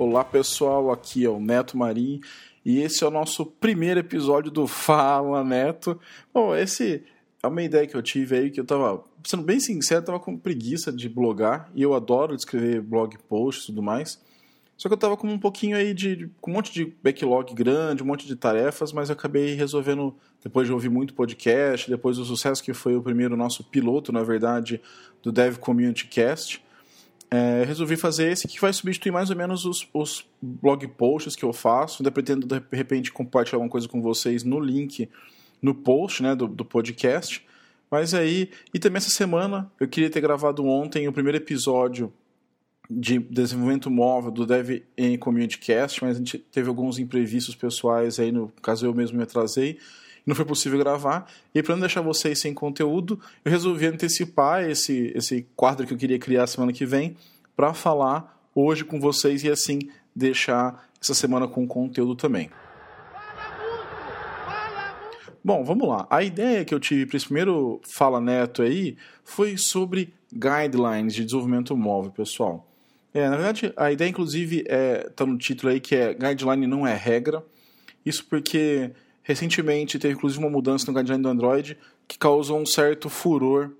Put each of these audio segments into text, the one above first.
Olá pessoal, aqui é o Neto Marim e esse é o nosso primeiro episódio do Fala Neto. Bom, esse é uma ideia que eu tive aí que eu tava, sendo bem sincero, tava com preguiça de blogar e eu adoro escrever blog posts e tudo mais. Só que eu tava com um pouquinho aí de. com um monte de backlog grande, um monte de tarefas, mas eu acabei resolvendo, depois de ouvir muito podcast, depois do sucesso que foi o primeiro nosso piloto, na verdade, do Dev Community Cast é, resolvi fazer esse que vai substituir mais ou menos os, os blog posts que eu faço. Ainda pretendo, de repente, compartilhar alguma coisa com vocês no link, no post né, do, do podcast. Mas aí, e também essa semana, eu queria ter gravado ontem o primeiro episódio de desenvolvimento móvel do Dev em Community Cast, mas a gente teve alguns imprevistos pessoais aí, no caso eu mesmo me atrasei, não foi possível gravar. E para não deixar vocês sem conteúdo, eu resolvi antecipar esse, esse quadro que eu queria criar semana que vem para falar hoje com vocês e assim deixar essa semana com conteúdo também. Bom, vamos lá. A ideia que eu tive para esse primeiro Fala Neto aí foi sobre guidelines de desenvolvimento móvel, pessoal. É, na verdade, a ideia, inclusive, está é, tá no título aí que é guideline não é regra. Isso porque Recentemente teve inclusive uma mudança no guideline do Android que causou um certo furor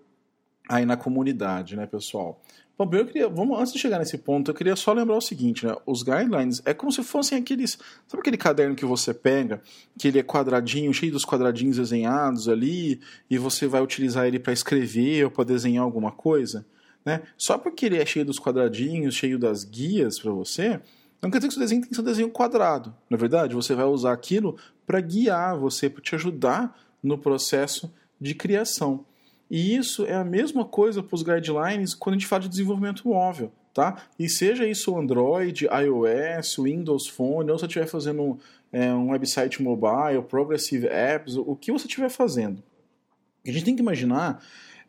aí na comunidade, né, pessoal? Bom, eu queria, vamos, antes de chegar nesse ponto, eu queria só lembrar o seguinte, né? Os guidelines é como se fossem aqueles. Sabe aquele caderno que você pega, que ele é quadradinho, cheio dos quadradinhos desenhados ali, e você vai utilizar ele para escrever ou para desenhar alguma coisa? Né? Só porque ele é cheio dos quadradinhos, cheio das guias para você, não quer dizer que seu desenho tem que ser um desenho quadrado. Na é verdade, você vai usar aquilo para guiar você, para te ajudar no processo de criação. E isso é a mesma coisa para os guidelines quando a gente fala de desenvolvimento móvel. Tá? E seja isso Android, iOS, Windows Phone, ou se você estiver fazendo é, um website mobile, Progressive Apps, o que você estiver fazendo. A gente tem que imaginar,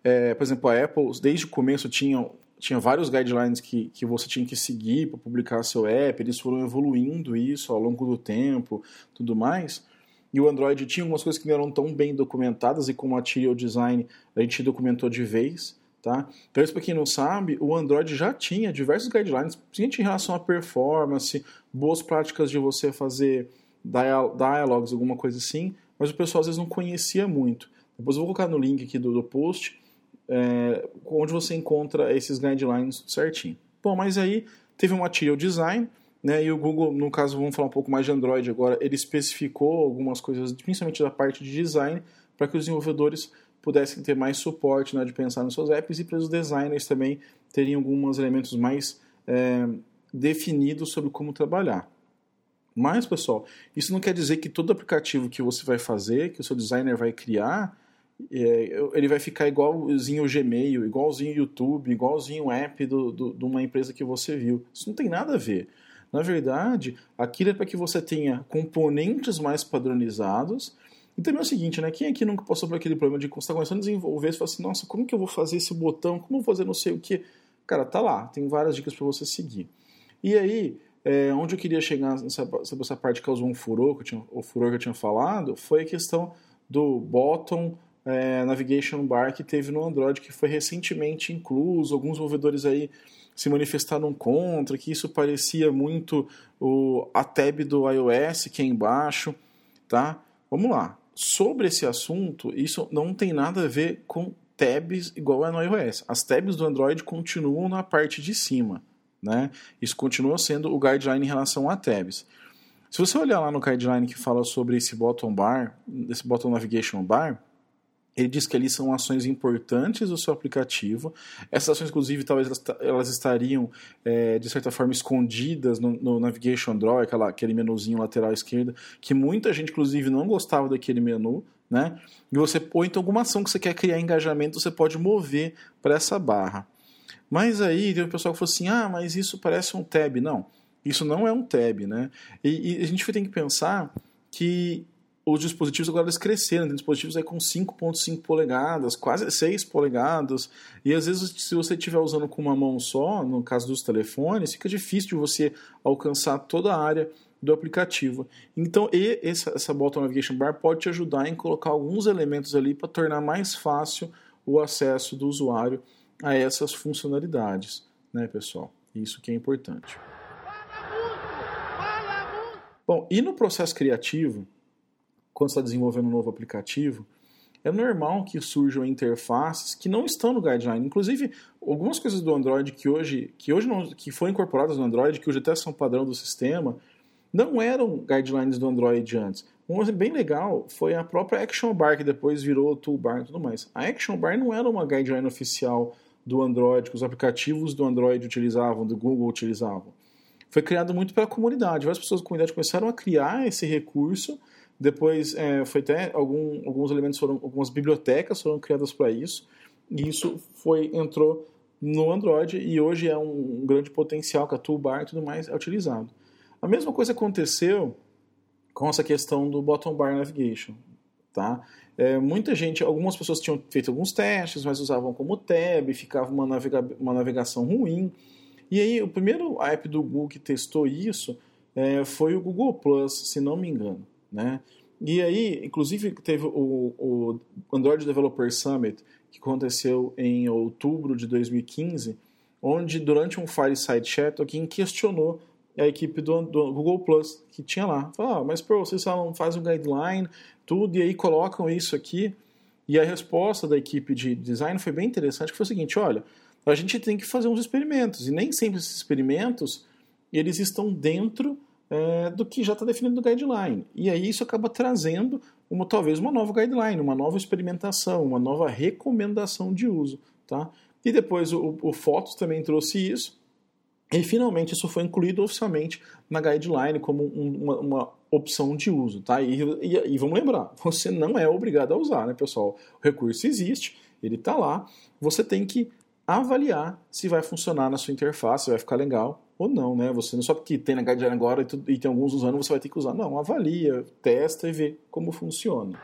é, por exemplo, a Apple, desde o começo tinha tinha vários guidelines que, que você tinha que seguir para publicar seu app, eles foram evoluindo isso ao longo do tempo, tudo mais. E o Android tinha algumas coisas que não eram tão bem documentadas e com o Material Design a gente documentou de vez, tá? Então isso para quem não sabe, o Android já tinha diversos guidelines, principalmente em relação à performance, boas práticas de você fazer dialogues, alguma coisa assim, mas o pessoal às vezes não conhecia muito. Depois eu vou colocar no link aqui do, do post é, onde você encontra esses guidelines certinho. Bom, mas aí teve um material design, né, e o Google, no caso, vamos falar um pouco mais de Android agora, ele especificou algumas coisas, principalmente da parte de design, para que os desenvolvedores pudessem ter mais suporte né, de pensar nos seus apps e para os designers também terem alguns elementos mais é, definidos sobre como trabalhar. Mas, pessoal, isso não quer dizer que todo aplicativo que você vai fazer, que o seu designer vai criar, ele vai ficar igualzinho o Gmail, igualzinho o YouTube, igualzinho o app do, do, de uma empresa que você viu. Isso não tem nada a ver. Na verdade, aquilo é para que você tenha componentes mais padronizados. E também é o seguinte, né? Quem aqui nunca passou por aquele problema de estar começando a desenvolver e fala assim, nossa, como que eu vou fazer esse botão? Como eu vou fazer não sei o que? Cara, tá lá, tem várias dicas para você seguir. E aí, é, onde eu queria chegar nessa, essa parte que causou um furor, que eu tinha, o furor que eu tinha falado, foi a questão do bottom é, Navigation Bar que teve no Android, que foi recentemente incluso. Alguns desenvolvedores aí se manifestaram contra, que isso parecia muito o, a tab do iOS que é embaixo, tá? Vamos lá. Sobre esse assunto, isso não tem nada a ver com tabs igual é no iOS. As tabs do Android continuam na parte de cima, né? Isso continua sendo o guideline em relação a tabs. Se você olhar lá no guideline que fala sobre esse bottom bar, esse bottom navigation bar, ele diz que ali são ações importantes do seu aplicativo. Essas ações, inclusive, talvez elas, elas estariam, é, de certa forma, escondidas no, no, Navigation Draw, aquela, aquele menuzinho lateral esquerda, que muita gente, inclusive, não gostava daquele menu. Né? E você, ou então alguma ação que você quer criar engajamento, você pode mover para essa barra. Mas aí tem o pessoal que falou assim: ah, mas isso parece um tab. Não, isso não é um tab. Né? E, e a gente tem que pensar que os dispositivos agora eles cresceram, tem dispositivos aí com 5.5 polegadas, quase 6 polegadas, e às vezes se você estiver usando com uma mão só, no caso dos telefones, fica difícil de você alcançar toda a área do aplicativo. Então, e essa, essa Bottom Navigation Bar pode te ajudar em colocar alguns elementos ali para tornar mais fácil o acesso do usuário a essas funcionalidades, né, pessoal? Isso que é importante. Bom, e no processo criativo, quando está desenvolvendo um novo aplicativo, é normal que surjam interfaces que não estão no guideline. Inclusive, algumas coisas do Android que hoje, que hoje não, que foram incorporadas no Android, que hoje até são padrão do sistema, não eram guidelines do Android antes. Um exemplo bem legal foi a própria Action Bar, que depois virou Toolbar e tudo mais. A Action Bar não era uma guideline oficial do Android, que os aplicativos do Android utilizavam, do Google utilizavam. Foi criado muito pela comunidade. Várias pessoas da comunidade começaram a criar esse recurso. Depois, é, foi até algum, alguns elementos foram, algumas bibliotecas foram criadas para isso. E isso foi entrou no Android e hoje é um grande potencial que a Toolbar e tudo mais é utilizado. A mesma coisa aconteceu com essa questão do bottom bar navigation, tá? É, muita gente, algumas pessoas tinham feito alguns testes, mas usavam como tab, ficava uma, navega uma navegação ruim. E aí, o primeiro app do Google que testou isso é, foi o Google Plus, se não me engano, né? E aí, inclusive, teve o, o Android Developer Summit, que aconteceu em outubro de 2015, onde, durante um Fireside Chat, alguém questionou a equipe do, do, Google Plus que tinha lá. Falou, ah, mas pô, vocês falam, fazem um guideline, tudo, e aí colocam isso aqui. E a resposta da equipe de design foi bem interessante, que foi o seguinte, olha, a gente tem que fazer uns experimentos, e nem sempre esses experimentos, eles estão dentro é, do que já está definido no guideline. E aí isso acaba trazendo uma, talvez uma nova guideline, uma nova experimentação, uma nova recomendação de uso. Tá? E depois o, o Fotos também trouxe isso, e finalmente isso foi incluído oficialmente na guideline como um, uma, uma, opção de uso, tá? E, e, e, vamos lembrar, você não é obrigado a usar, né, pessoal? O recurso existe, ele está lá, você tem que avaliar se vai funcionar na sua interface, se vai ficar legal ou não, né? Você não só porque tem na guideline agora e, e tem alguns usando, você vai ter que usar. Não, avalia, testa e vê como funciona.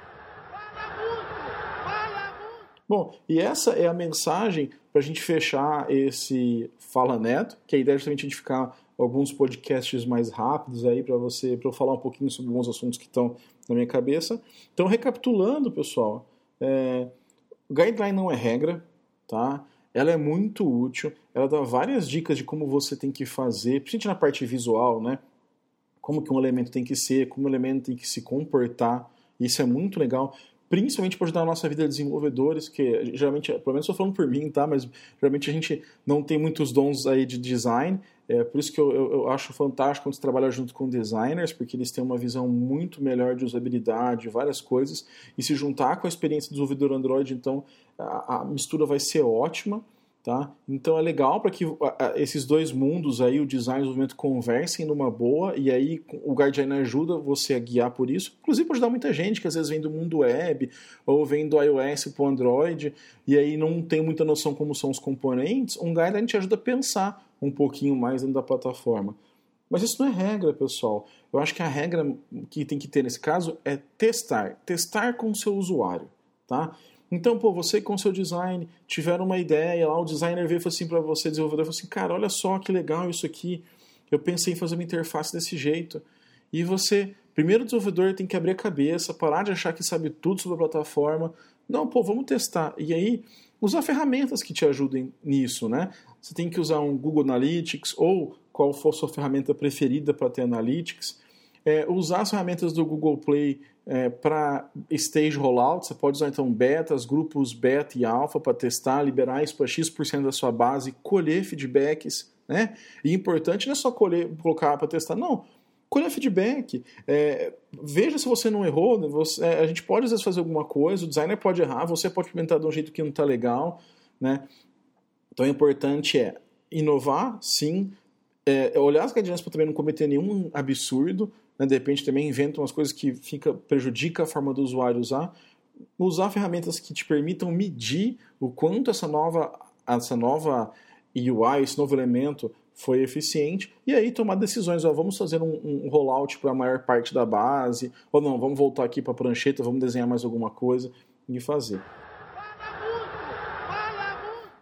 Bom, e essa é a mensagem para a gente fechar esse Fala Neto, que a ideia é justamente a gente ficar alguns podcasts mais rápidos aí para você, para eu falar um pouquinho sobre alguns assuntos que estão na minha cabeça. Então, recapitulando, pessoal, é, guideline não é regra, tá? Ela é muito útil, ela dá várias dicas de como você tem que fazer, principalmente na parte visual, né? Como que um elemento tem que ser, como o elemento tem que se comportar. Isso é muito legal principalmente para ajudar a nossa vida de desenvolvedores, que geralmente, pelo menos estou falando por mim, tá? Mas geralmente a gente não tem muitos dons aí de design, é por isso que eu, eu, eu acho fantástico quando você trabalha junto com designers, porque eles têm uma visão muito melhor de usabilidade, várias coisas, e se juntar com a experiência do desenvolvedor Android, então a, a mistura vai ser ótima. Tá? Então é legal para que esses dois mundos aí, o design e o desenvolvimento, conversem numa boa, e aí o Guardian ajuda você a guiar por isso. Inclusive pode ajudar muita gente que às vezes vem do mundo web ou vem do iOS para o Android e aí não tem muita noção como são os componentes. Um guideline te ajuda a pensar um pouquinho mais dentro da plataforma. Mas isso não é regra, pessoal. Eu acho que a regra que tem que ter nesse caso é testar. Testar com o seu usuário. Tá? Então, pô, você com seu design tiveram uma ideia lá, o designer veio e falou assim para você, desenvolvedor, falou assim, cara, olha só que legal isso aqui. Eu pensei em fazer uma interface desse jeito. E você, primeiro o desenvolvedor tem que abrir a cabeça, parar de achar que sabe tudo sobre a plataforma. Não, pô, vamos testar. E aí, usar ferramentas que te ajudem nisso, né? Você tem que usar um Google Analytics ou qual for a sua ferramenta preferida para ter Analytics. É, usar as ferramentas do Google Play é, para stage rollout, você pode usar então betas, grupos beta e alfa para testar, liberar isso para X% da sua base, colher feedbacks, né? E importante não é só colher, colocar para testar, não. Colher feedback, é, veja se você não errou, né? você, é, a gente pode às vezes fazer alguma coisa, o designer pode errar, você pode implementar de um jeito que não está legal, né? Então o importante é inovar, sim, é, olhar as guidelines para também não cometer nenhum absurdo, né? de repente também inventa umas coisas que fica, prejudica a forma do usuário usar, usar ferramentas que te permitam medir o quanto essa nova, essa nova UI, esse novo elemento foi eficiente, e aí tomar decisões, ó, vamos fazer um, um rollout para a maior parte da base, ou não, vamos voltar aqui para a prancheta, vamos desenhar mais alguma coisa e fazer.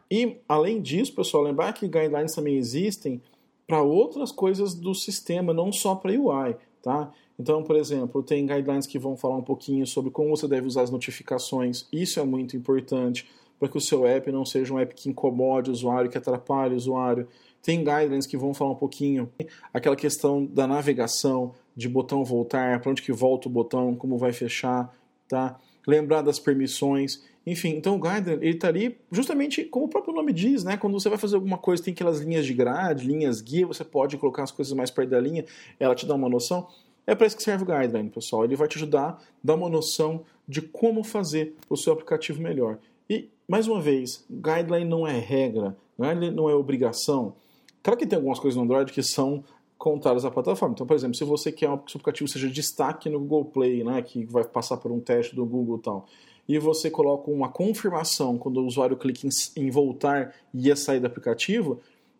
E além disso, pessoal, lembrar que guidelines também existem para outras coisas do sistema, não só para UI. Tá? Então, por exemplo, tem guidelines que vão falar um pouquinho sobre como você deve usar as notificações. Isso é muito importante para que o seu app não seja um app que incomode o usuário, que atrapalhe o usuário. Tem guidelines que vão falar um pouquinho aquela questão da navegação, de botão voltar, para onde que volta o botão, como vai fechar, tá? Lembrar das permissões, enfim. Então o Guideline, ele está ali justamente como o próprio nome diz, né? Quando você vai fazer alguma coisa, tem aquelas linhas de grade, linhas guia, você pode colocar as coisas mais perto da linha, ela te dá uma noção. É para isso que serve o Guideline, pessoal. Ele vai te ajudar a dar uma noção de como fazer o seu aplicativo melhor. E, mais uma vez, Guideline não é regra, Guideline não é obrigação. Claro que tem algumas coisas no Android que são contadas à plataforma. Então, por exemplo, se você quer que o seu aplicativo seja destaque no Google Play, né, que vai passar por um teste do Google e tal, e você coloca uma confirmação quando o usuário clica em, voltar e ia sair do aplicativo,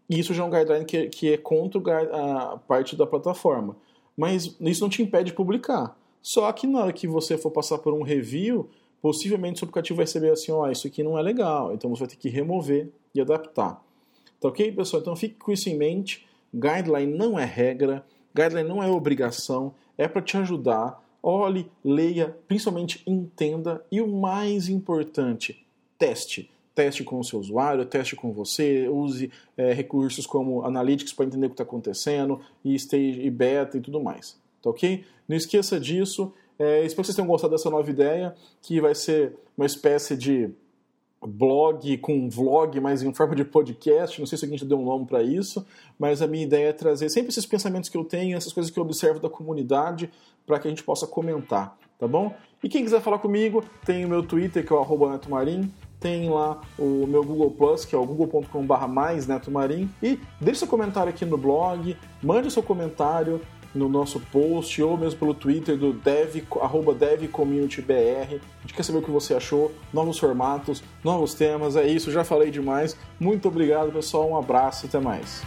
isso já é um guideline que, que é contra a parte da plataforma. Mas isso não te impede de publicar. Só que na hora que você for passar por um review, possivelmente o seu aplicativo vai receber assim, ó, oh, isso aqui não é legal, então você vai ter que remover e adaptar. Tá ok, pessoal? Então fique com isso em mente. Guideline não é regra, guideline não é obrigação, é para te ajudar olhe, leia, principalmente entenda e o mais importante, teste. Teste com o seu usuário, teste com você, use é, recursos como Analytics para entender o que está acontecendo, e stage e beta e tudo mais. Tá ok? Não esqueça disso. É, espero que vocês tenham gostado dessa nova ideia, que vai ser uma espécie de blog com vlog, mas em forma de podcast. Não sei se a gente deu um nome para isso, mas a minha ideia é trazer sempre esses pensamentos que eu tenho, essas coisas que eu observo da comunidade, para que a gente possa comentar, tá bom? E quem quiser falar comigo, tem o meu Twitter, que é o netomarim, tem lá o meu Google Plus, que é o google.com.br mais netomarim, e deixe seu comentário aqui no blog, mande seu comentário, no nosso post ou mesmo pelo Twitter do dev, arroba devcommunitybr. A gente quer saber o que você achou, novos formatos, novos temas, é isso, já falei demais. Muito obrigado, pessoal, um abraço até mais.